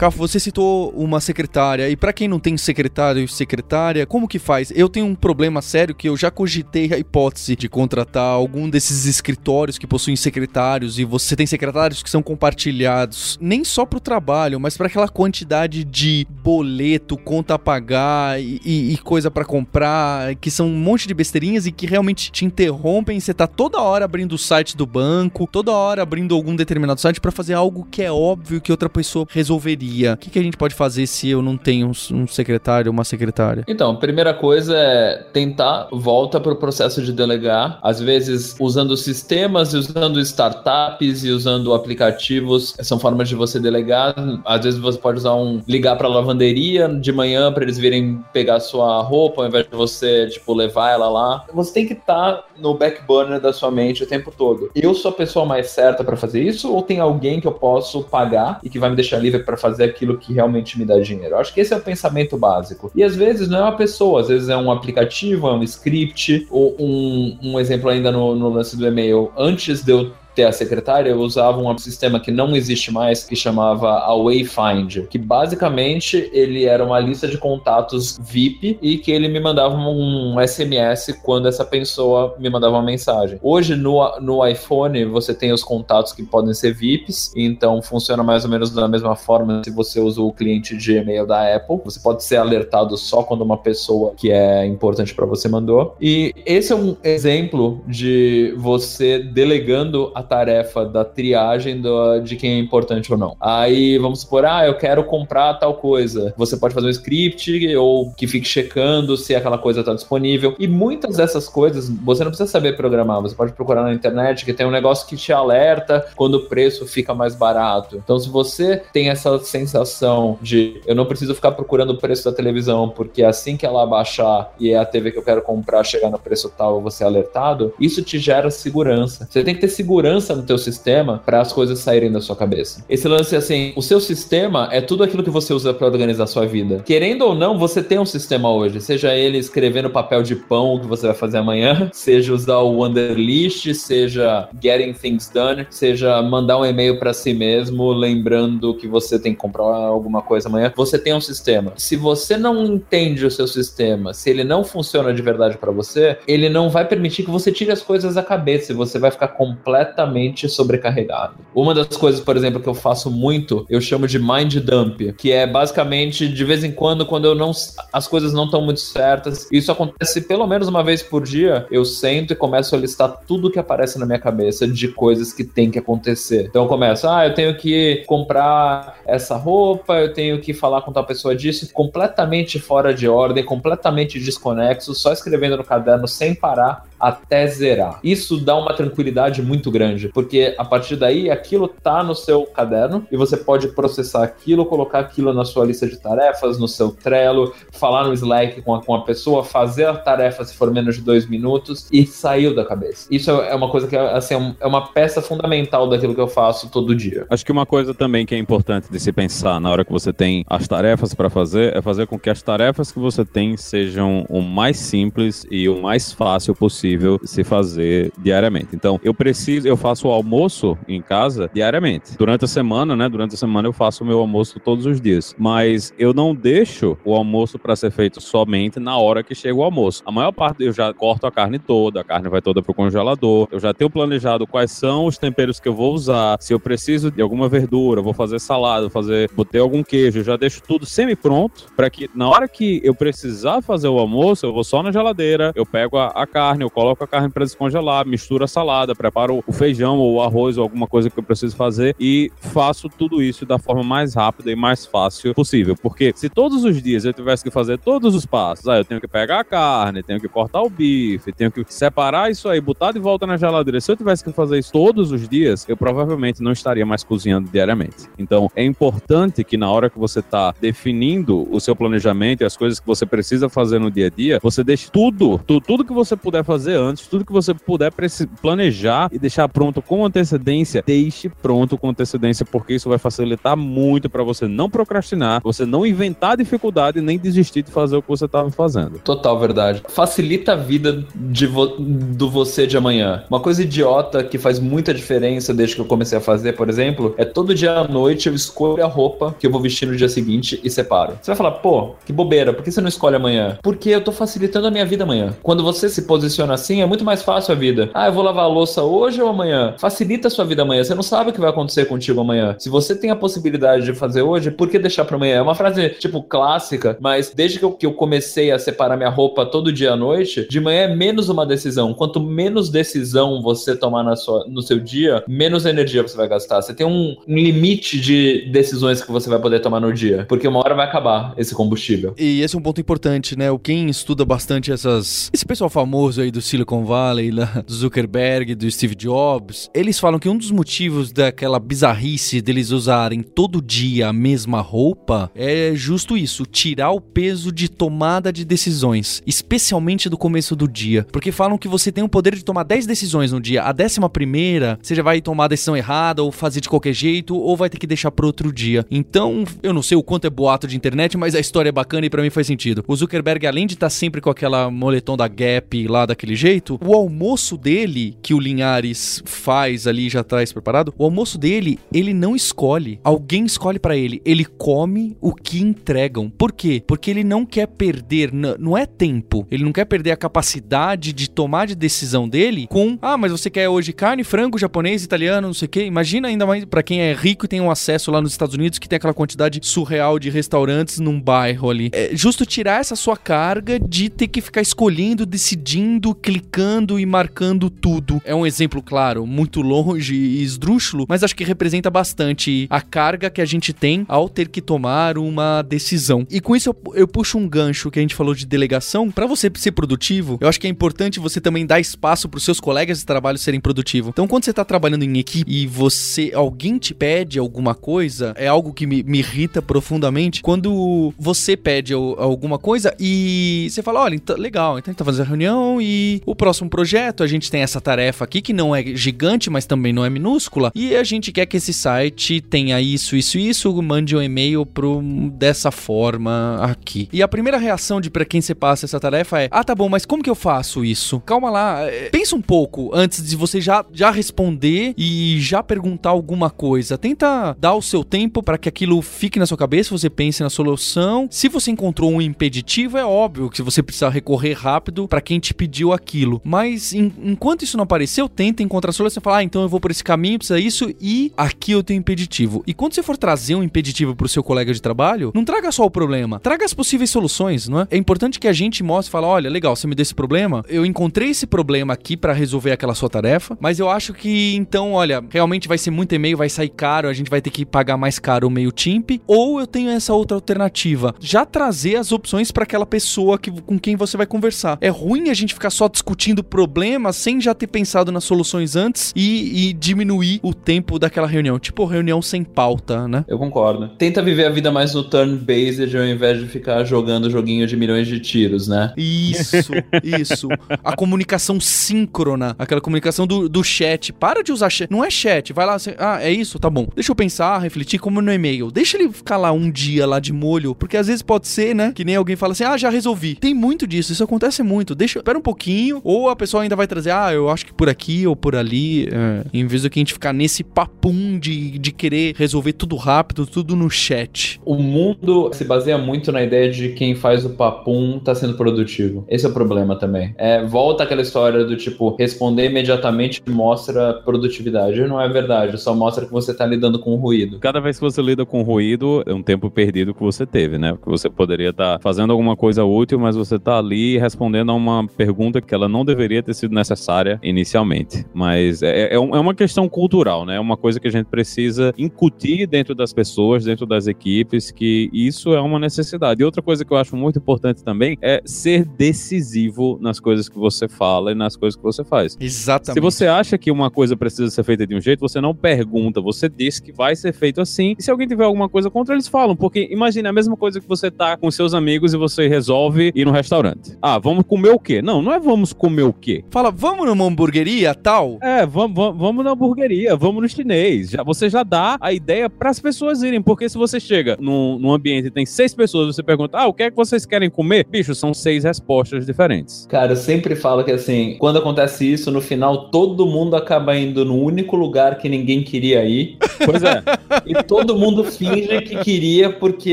Cafo, você citou uma secretária, e para quem não tem secretário e secretária, como que faz? Eu tenho um problema sério que eu já cogitei a hipótese de contratar algum desses escritórios que possuem secretários e você tem secretários que são compartilhados, nem só pro trabalho, mas para aquela quantidade de boleto, conta a pagar e, e, e coisa para comprar, que são um monte de besteirinhas e que realmente te interrompem. Você tá toda hora abrindo o site do banco, toda hora abrindo algum determinado site para fazer algo que é óbvio que outra pessoa resolveria. O que, que a gente pode fazer se eu não tenho um, um secretário ou uma secretária? Então, a primeira coisa é tentar volta para o processo de delegar, às vezes usando sistemas usando startups e usando aplicativos, são formas de você delegar. Às vezes você pode usar um ligar para a lavanderia de manhã para eles virem pegar sua roupa ao invés de você tipo levar ela lá. Você tem que estar tá no back burner da sua mente o tempo todo. Eu sou a pessoa mais certa para fazer isso ou tem alguém que eu posso pagar e que vai me deixar livre para fazer aquilo que realmente me dá dinheiro? Eu acho que esse é o pensamento básico. E às vezes não é uma pessoa, às vezes é um aplicativo, é um script, ou um, um exemplo ainda no, no lance do e-mail. Antes de eu ter a secretária, eu usava um sistema que não existe mais, que chamava a Wayfind, que basicamente ele era uma lista de contatos VIP e que ele me mandava um SMS quando essa pessoa me mandava uma mensagem. Hoje no, no iPhone você tem os contatos que podem ser VIPs, então funciona mais ou menos da mesma forma se você usa o cliente de e-mail da Apple. Você pode ser alertado só quando uma pessoa que é importante para você mandou. E esse é um exemplo de você delegando a tarefa da triagem do, de quem é importante ou não. Aí vamos supor, ah, eu quero comprar tal coisa. Você pode fazer um script ou que fique checando se aquela coisa está disponível. E muitas dessas coisas você não precisa saber programar. Você pode procurar na internet que tem um negócio que te alerta quando o preço fica mais barato. Então, se você tem essa sensação de eu não preciso ficar procurando o preço da televisão, porque assim que ela baixar e é a TV que eu quero comprar chegar no preço tal, eu vou ser alertado, isso te gera segurança. Você tem que ter segurança segurança no teu sistema para as coisas saírem da sua cabeça. Esse lance assim, o seu sistema é tudo aquilo que você usa para organizar a sua vida. Querendo ou não, você tem um sistema hoje, seja ele escrever no papel de pão o que você vai fazer amanhã, <laughs> seja usar o Wanderlist, seja getting things done, seja mandar um e-mail para si mesmo lembrando que você tem que comprar alguma coisa amanhã. Você tem um sistema. Se você não entende o seu sistema, se ele não funciona de verdade para você, ele não vai permitir que você tire as coisas da cabeça e você vai ficar completamente completamente sobrecarregado. Uma das coisas, por exemplo, que eu faço muito, eu chamo de mind dump, que é basicamente de vez em quando, quando eu não as coisas não estão muito certas. Isso acontece pelo menos uma vez por dia. Eu sento e começo a listar tudo que aparece na minha cabeça de coisas que tem que acontecer. Então eu começo, ah, eu tenho que comprar essa roupa, eu tenho que falar com tal pessoa disso, completamente fora de ordem, completamente desconexo, só escrevendo no caderno sem parar até zerar. Isso dá uma tranquilidade muito grande, porque a partir daí aquilo tá no seu caderno e você pode processar aquilo, colocar aquilo na sua lista de tarefas, no seu Trello, falar no Slack com a, com a pessoa, fazer a tarefa se for menos de dois minutos e saiu da cabeça. Isso é, é uma coisa que assim, é, é uma peça fundamental daquilo que eu faço todo dia. Acho que uma coisa também que é importante de se pensar na hora que você tem as tarefas para fazer é fazer com que as tarefas que você tem sejam o mais simples e o mais fácil possível possível se fazer diariamente. Então, eu preciso, eu faço o almoço em casa diariamente. Durante a semana, né? Durante a semana eu faço o meu almoço todos os dias. Mas eu não deixo o almoço para ser feito somente na hora que chega o almoço. A maior parte eu já corto a carne toda, a carne vai toda pro congelador. Eu já tenho planejado quais são os temperos que eu vou usar. Se eu preciso de alguma verdura, vou fazer salada, vou fazer, botei algum queijo, eu já deixo tudo semi pronto para que na hora que eu precisar fazer o almoço, eu vou só na geladeira, eu pego a, a carne, eu a carne para descongelar, misturo a salada, preparo o feijão ou o arroz ou alguma coisa que eu preciso fazer e faço tudo isso da forma mais rápida e mais fácil possível. Porque se todos os dias eu tivesse que fazer todos os passos, ah, eu tenho que pegar a carne, tenho que cortar o bife, tenho que separar isso aí, botar de volta na geladeira. Se eu tivesse que fazer isso todos os dias, eu provavelmente não estaria mais cozinhando diariamente. Então, é importante que na hora que você está definindo o seu planejamento e as coisas que você precisa fazer no dia a dia, você deixe tudo, tudo, tudo que você puder fazer fazer antes, tudo que você puder planejar e deixar pronto com antecedência, deixe pronto com antecedência, porque isso vai facilitar muito para você não procrastinar, você não inventar dificuldade nem desistir de fazer o que você estava fazendo. Total verdade. Facilita a vida de vo do você de amanhã. Uma coisa idiota que faz muita diferença desde que eu comecei a fazer, por exemplo, é todo dia à noite eu escolho a roupa que eu vou vestir no dia seguinte e separo. Você vai falar, pô, que bobeira, por que você não escolhe amanhã? Porque eu tô facilitando a minha vida amanhã. Quando você se posiciona assim, é muito mais fácil a vida. Ah, eu vou lavar a louça hoje ou amanhã? Facilita a sua vida amanhã. Você não sabe o que vai acontecer contigo amanhã. Se você tem a possibilidade de fazer hoje, por que deixar para amanhã? É uma frase, tipo, clássica, mas desde que eu, que eu comecei a separar minha roupa todo dia à noite, de manhã é menos uma decisão. Quanto menos decisão você tomar na sua, no seu dia, menos energia você vai gastar. Você tem um, um limite de decisões que você vai poder tomar no dia, porque uma hora vai acabar esse combustível. E esse é um ponto importante, né? Quem estuda bastante essas esse pessoal famoso aí do Silicon Valley, lá, do Zuckerberg, do Steve Jobs, eles falam que um dos motivos daquela bizarrice deles usarem todo dia a mesma roupa é justo isso, tirar o peso de tomada de decisões, especialmente do começo do dia, porque falam que você tem o poder de tomar 10 decisões no dia, a décima primeira você já vai tomar a decisão errada ou fazer de qualquer jeito ou vai ter que deixar para outro dia. Então, eu não sei o quanto é boato de internet, mas a história é bacana e para mim faz sentido. O Zuckerberg, além de estar tá sempre com aquela moletom da Gap lá daquele jeito, o almoço dele, que o Linhares faz ali já traz preparado, o almoço dele, ele não escolhe. Alguém escolhe para ele. Ele come o que entregam. Por quê? Porque ele não quer perder, não é tempo. Ele não quer perder a capacidade de tomar de decisão dele com, ah, mas você quer hoje carne, frango, japonês, italiano, não sei o quê. Imagina ainda mais para quem é rico e tem um acesso lá nos Estados Unidos que tem aquela quantidade surreal de restaurantes num bairro ali. É justo tirar essa sua carga de ter que ficar escolhendo, decidindo, clicando e marcando tudo. É um exemplo, claro, muito longe e esdrúxulo, mas acho que representa bastante a carga que a gente tem ao ter que tomar uma decisão. E com isso eu, eu puxo um gancho que a gente falou de delegação. Para você ser produtivo, eu acho que é importante você também dar espaço para os seus colegas de trabalho serem produtivos. Então, quando você tá trabalhando em equipe e você alguém te pede alguma coisa, é algo que me, me irrita profundamente. Quando você pede alguma coisa e você fala, olha, então, legal, então a gente tá fazendo a reunião e o próximo projeto, a gente tem essa tarefa aqui que não é gigante, mas também não é minúscula, e a gente quer que esse site tenha isso, isso, isso, mande um e-mail pro dessa forma aqui. E a primeira reação de para quem você passa essa tarefa é: "Ah, tá bom, mas como que eu faço isso?". Calma lá, é, pensa um pouco antes de você já já responder e já perguntar alguma coisa. Tenta dar o seu tempo para que aquilo fique na sua cabeça, você pense na solução. Se você encontrou um impeditivo, é óbvio que você precisa recorrer rápido para quem te pediu aquilo. Mas em, enquanto isso não apareceu, tenta encontrar solução e falar: ah, então eu vou por esse caminho, precisa isso e aqui eu tenho impeditivo. E quando você for trazer um impeditivo pro seu colega de trabalho, não traga só o problema, traga as possíveis soluções, não é? É importante que a gente mostre e fale: olha, legal, você me deu esse problema, eu encontrei esse problema aqui para resolver aquela sua tarefa, mas eu acho que então, olha, realmente vai ser muito e-mail, vai sair caro, a gente vai ter que pagar mais caro o meio timp, ou eu tenho essa outra alternativa. Já trazer as opções para aquela pessoa que, com quem você vai conversar. É ruim a gente ficar só discutindo problemas sem já ter pensado nas soluções antes e, e diminuir o tempo daquela reunião. Tipo, reunião sem pauta, né? Eu concordo. Tenta viver a vida mais no turn-based ao invés de ficar jogando joguinho de milhões de tiros, né? Isso, <laughs> isso. A comunicação síncrona, aquela comunicação do, do chat. Para de usar chat. Não é chat, vai lá, assim, ah, é isso, tá bom. Deixa eu pensar, refletir como no e-mail. Deixa ele ficar lá um dia lá de molho, porque às vezes pode ser, né, que nem alguém fala assim, ah, já resolvi. Tem muito disso, isso acontece muito. Deixa, espera um pouquinho, ou a pessoa ainda vai trazer, ah, eu acho que por aqui ou por ali, é, em vez do que a gente ficar nesse papum de, de querer resolver tudo rápido, tudo no chat. O mundo se baseia muito na ideia de quem faz o papum tá sendo produtivo. Esse é o problema também. É, volta aquela história do tipo, responder imediatamente mostra produtividade. Não é verdade, só mostra que você tá lidando com ruído. Cada vez que você lida com ruído, é um tempo perdido que você teve, né? Porque você poderia estar tá fazendo alguma coisa útil, mas você tá ali respondendo a uma pergunta que ela não deveria ter sido necessária inicialmente. Mas é, é, é, é uma questão cultural, né? É uma coisa que a gente precisa incutir dentro das pessoas, dentro das equipes, que isso é uma necessidade. E outra coisa que eu acho muito importante também é ser decisivo nas coisas que você fala e nas coisas que você faz. Exatamente. Se você acha que uma coisa precisa ser feita de um jeito, você não pergunta, você diz que vai ser feito assim. E se alguém tiver alguma coisa contra, eles falam. Porque imagine a mesma coisa que você tá com seus amigos e você resolve ir no restaurante. Ah, vamos comer o quê? Não, não é vamos comer o quê? Fala, vamos numa hamburgueria tal? É, vamos, vamos, vamos na hamburgueria, vamos no chinês. Já, você já dá a ideia para as pessoas irem, porque se você chega num, num ambiente e tem seis pessoas, você pergunta, ah, o que é que vocês querem comer? Bicho, são seis respostas diferentes. Cara, eu sempre falo que assim, quando acontece isso, no final todo mundo acaba indo no único lugar que ninguém queria ir. Pois é. <laughs> e todo mundo finge que queria porque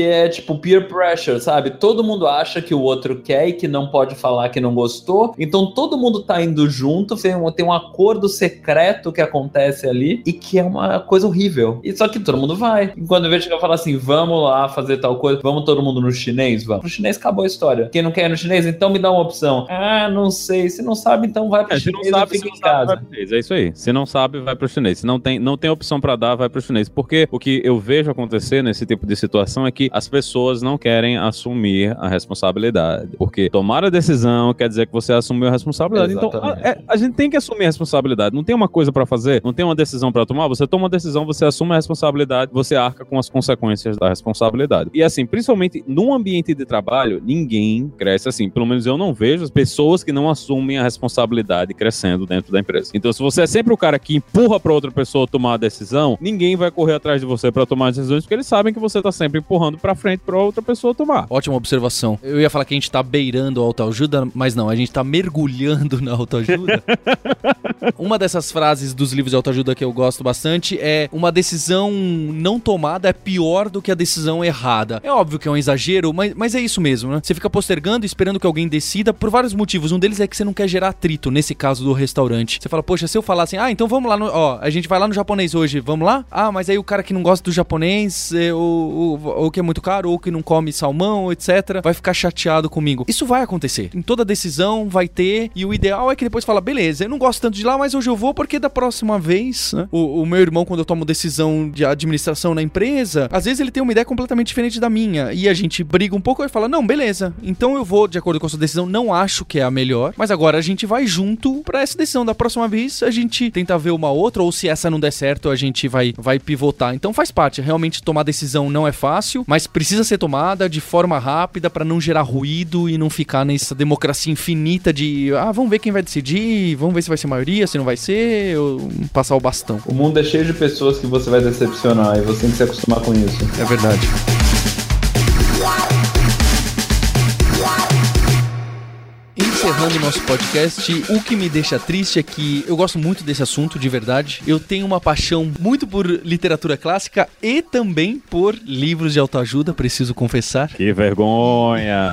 é tipo peer pressure, sabe? Todo mundo acha que o outro quer e que não pode falar que não gostou. Então todo mundo tá indo junto, tem um, tem um acordo secreto que acontece ali e que é uma coisa horrível. E só que todo mundo vai. E quando eu vejo que eu falo assim, vamos lá fazer tal coisa, vamos todo mundo no chinês, vamos. No chinês acabou a história. Quem não quer ir no chinês, então me dá uma opção. Ah, não sei. Se não sabe, então vai pro É, se chinês não sabe, ou se fica não em sabe, casa. pro chinês. É isso aí. Se não sabe, vai pro chinês. Se não tem, não tem opção pra dar, vai pro chinês. Porque o que eu vejo acontecer nesse tipo de situação é que as pessoas não querem assumir a responsabilidade. Porque tomar a decisão quer dizer que você assumiu a responsabilidade. Então, a, Exatamente. é- a gente tem que assumir a responsabilidade. Não tem uma coisa pra fazer, não tem uma decisão pra tomar. Você toma uma decisão, você assume a responsabilidade, você arca com as consequências da responsabilidade. E assim, principalmente num ambiente de trabalho, ninguém cresce assim. Pelo menos eu não vejo as pessoas que não assumem a responsabilidade crescendo dentro da empresa. Então, se você é sempre o cara que empurra pra outra pessoa tomar a decisão, ninguém vai correr atrás de você pra tomar as decisões, porque eles sabem que você tá sempre empurrando pra frente pra outra pessoa tomar. Ótima observação. Eu ia falar que a gente tá beirando a autoajuda, mas não, a gente tá mergulhando na autoajuda. <laughs> uma dessas frases dos livros de autoajuda que eu gosto bastante é uma decisão não tomada é pior do que a decisão errada. É óbvio que é um exagero, mas, mas é isso mesmo, né? Você fica postergando, esperando que alguém decida por vários motivos. Um deles é que você não quer gerar atrito, nesse caso do restaurante. Você fala, poxa, se eu falar assim, ah, então vamos lá no. Ó, a gente vai lá no japonês hoje, vamos lá? Ah, mas aí o cara que não gosta do japonês, é, ou, ou, ou que é muito caro, ou que não come salmão, etc., vai ficar chateado comigo. Isso vai acontecer. Em toda decisão vai ter, e o ideal é que depois fala, beleza, eu não gosto tanto de lá, mas hoje eu vou porque da próxima vez, né? O, o meu irmão, quando eu tomo decisão de administração na empresa, às vezes ele tem uma ideia completamente diferente da minha, e a gente briga um pouco e fala, não, beleza, então eu vou de acordo com a sua decisão, não acho que é a melhor, mas agora a gente vai junto pra essa decisão. Da próxima vez a gente tenta ver uma outra, ou se essa não der certo, a gente vai, vai pivotar. Então faz parte, realmente tomar decisão não é fácil, mas precisa ser tomada de forma rápida pra não gerar ruído e não ficar nessa democracia infinita de, ah, vamos ver quem vai decidir, vamos ver se vai ser maioria, se não vai ser, ou passar o bastão. O mundo é cheio de pessoas que você vai decepcionar e você tem que se acostumar com isso. É verdade. Encerrando o nosso podcast, o que me deixa triste é que eu gosto muito desse assunto, de verdade. Eu tenho uma paixão muito por literatura clássica e também por livros de autoajuda, preciso confessar. Que vergonha!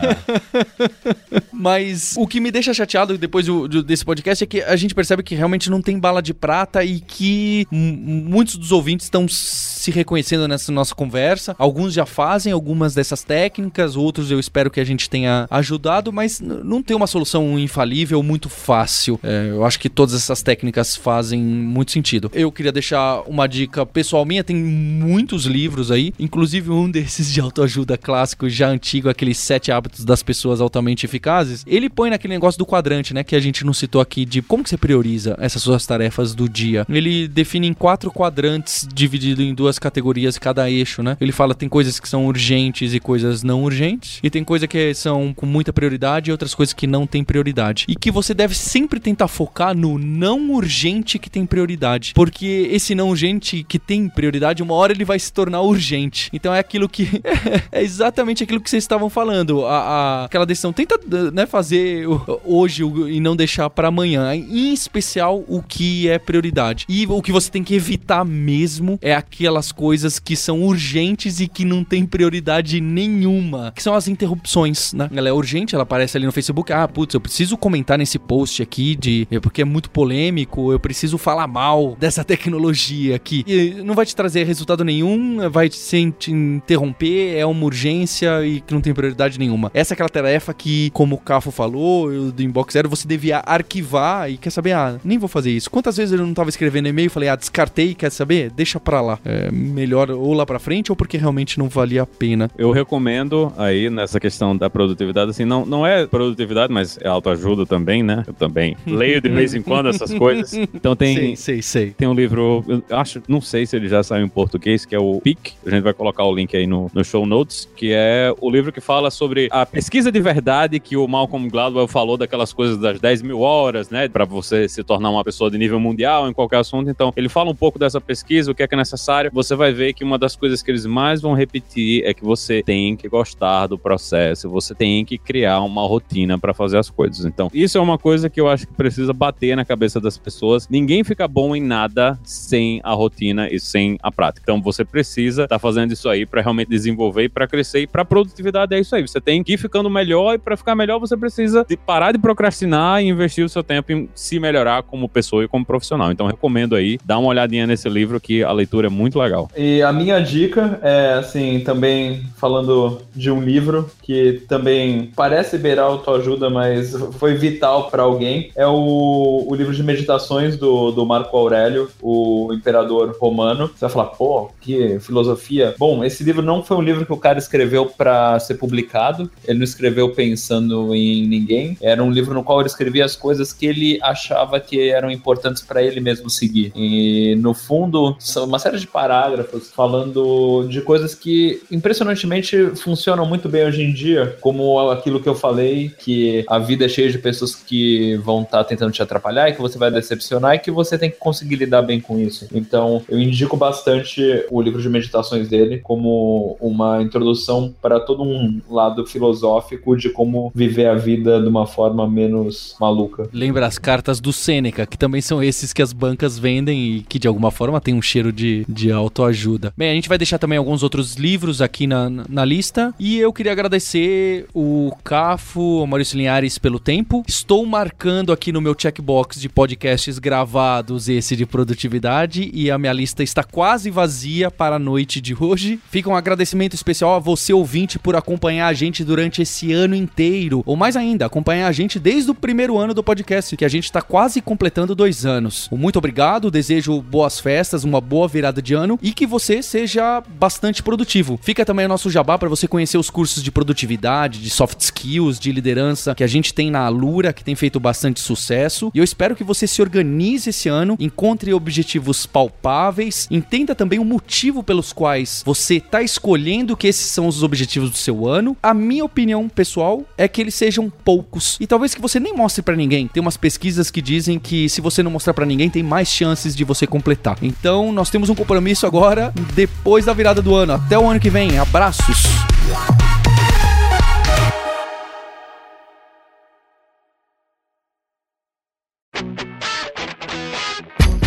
<laughs> Mas o que me deixa chateado depois do- do- desse podcast é que a gente percebe que realmente não tem bala de prata e que muitos dos ouvintes estão se reconhecendo nessa nossa conversa. Alguns já fazem algumas dessas técnicas, outros eu espero que a gente tenha ajudado, mas não tem uma solução infalível muito fácil. É, eu acho que todas essas técnicas fazem muito sentido. Eu queria deixar uma dica pessoal minha, tem muitos livros aí, inclusive um <laughs> desses de autoajuda clássico, já antigo, aqueles sete hábitos das pessoas altamente eficazes. Ele põe naquele negócio do quadrante, né, que a gente não citou aqui, de como que você prioriza essas suas tarefas do dia. Ele define em quatro quadrantes, dividido em duas categorias cada eixo, né? Ele fala tem coisas que são urgentes e coisas não urgentes, e tem coisas que são com muita prioridade e outras coisas que não têm prioridade. E que você deve sempre tentar focar no não urgente que tem prioridade, porque esse não urgente que tem prioridade, uma hora ele vai se tornar urgente. Então é aquilo que <laughs> é exatamente aquilo que vocês estavam falando, a, a- aquela decisão tenta né, fazer hoje e não deixar pra amanhã, em especial o que é prioridade. E o que você tem que evitar mesmo é aquelas coisas que são urgentes e que não tem prioridade nenhuma, que são as interrupções, né? Ela é urgente, ela aparece ali no Facebook, ah, putz, eu preciso comentar nesse post aqui de é porque é muito polêmico, eu preciso falar mal dessa <laughs> tecnologia aqui. E não vai te trazer resultado nenhum, vai te interromper, é uma urgência e que não tem prioridade nenhuma. Essa é aquela tarefa que, como o Cafo falou, eu, do Inbox Zero, você devia arquivar e quer saber, ah, nem vou fazer isso. Quantas vezes eu não tava escrevendo e-mail e falei, ah, descartei, quer saber? Deixa pra lá. É melhor ou lá pra frente ou porque realmente não valia a pena. Eu recomendo aí nessa questão da produtividade, assim, não, não é produtividade, mas é autoajuda também, né? Eu também leio de vez em quando essas coisas. Então tem. Sei, sei, sei. Tem um livro, eu acho, não sei se ele já saiu em português, que é o PIC. A gente vai colocar o link aí no, no show notes, que é o livro que fala sobre a pesquisa de verdade que o Malcolm Gladwell falou daquelas coisas das 10 mil horas, né? Para você se tornar uma pessoa de nível mundial em qualquer assunto. Então, ele fala um pouco dessa pesquisa, o que é que é necessário. Você vai ver que uma das coisas que eles mais vão repetir é que você tem que gostar do processo, você tem que criar uma rotina para fazer as coisas. Então, isso é uma coisa que eu acho que precisa bater na cabeça das pessoas. Ninguém fica bom em nada sem a rotina e sem a prática. Então, você precisa estar tá fazendo isso aí para realmente desenvolver e para crescer e para produtividade é isso aí. Você tem que ir ficando melhor e para ficar melhor você precisa de parar de procrastinar e investir o seu tempo em se melhorar como pessoa e como profissional. Então, recomendo aí, dá uma olhadinha nesse livro que a leitura é muito legal. E a minha dica é, assim, também falando de um livro que também parece beirar autoajuda, mas foi vital para alguém, é o, o livro de meditações do, do Marco Aurélio, o imperador romano. Você vai falar, pô, que filosofia. Bom, esse livro não foi um livro que o cara escreveu para ser publicado, ele não escreveu pensando em ninguém, era um livro no qual ele escrevia as coisas que ele achava que eram importantes para ele mesmo seguir. E no fundo, são uma série de parágrafos falando de coisas que impressionantemente funcionam muito bem hoje em dia, como aquilo que eu falei, que a vida cheia de pessoas que vão estar tá tentando te atrapalhar e que você vai decepcionar e que você tem que conseguir lidar bem com isso. Então, eu indico bastante o livro de meditações dele como uma introdução para todo um lado filosófico de como viver a vida de uma forma menos maluca. Lembra as cartas do Sêneca, que também são esses que as bancas vendem e que de alguma forma tem um cheiro de, de autoajuda. Bem, a gente vai deixar também alguns outros livros aqui na, na lista e eu queria agradecer o Cafo, o Maurício Linhares pelo tempo. Estou marcando aqui no meu checkbox de podcasts gravados esse de produtividade e a minha lista está quase vazia para a noite de hoje. Fica um agradecimento especial a você ouvinte por acompanhar a gente durante esse ano inteiro, ou mais ainda, acompanhar a gente desde o primeiro ano do podcast, que a gente está quase completando dois anos. Muito obrigado, desejo boas festas, uma boa virada de ano e que você seja bastante produtivo. Fica também o nosso jabá para você conhecer os cursos de produtividade, de soft skills, de liderança que a gente tem na Alura, que tem feito bastante sucesso. E eu espero que você se organize esse ano, encontre objetivos palpáveis, entenda também o motivo pelos quais você está escolhendo que esses são os objetivos do seu ano. A minha opinião pessoal é que eles sejam poucos e talvez que você nem mostre para ninguém. Tem umas pesquisas que dizem que se você não mostrar para ninguém, tem mais chances de você completar. Então, nós temos um compromisso agora depois da virada do ano. Até o ano que vem. Abraços.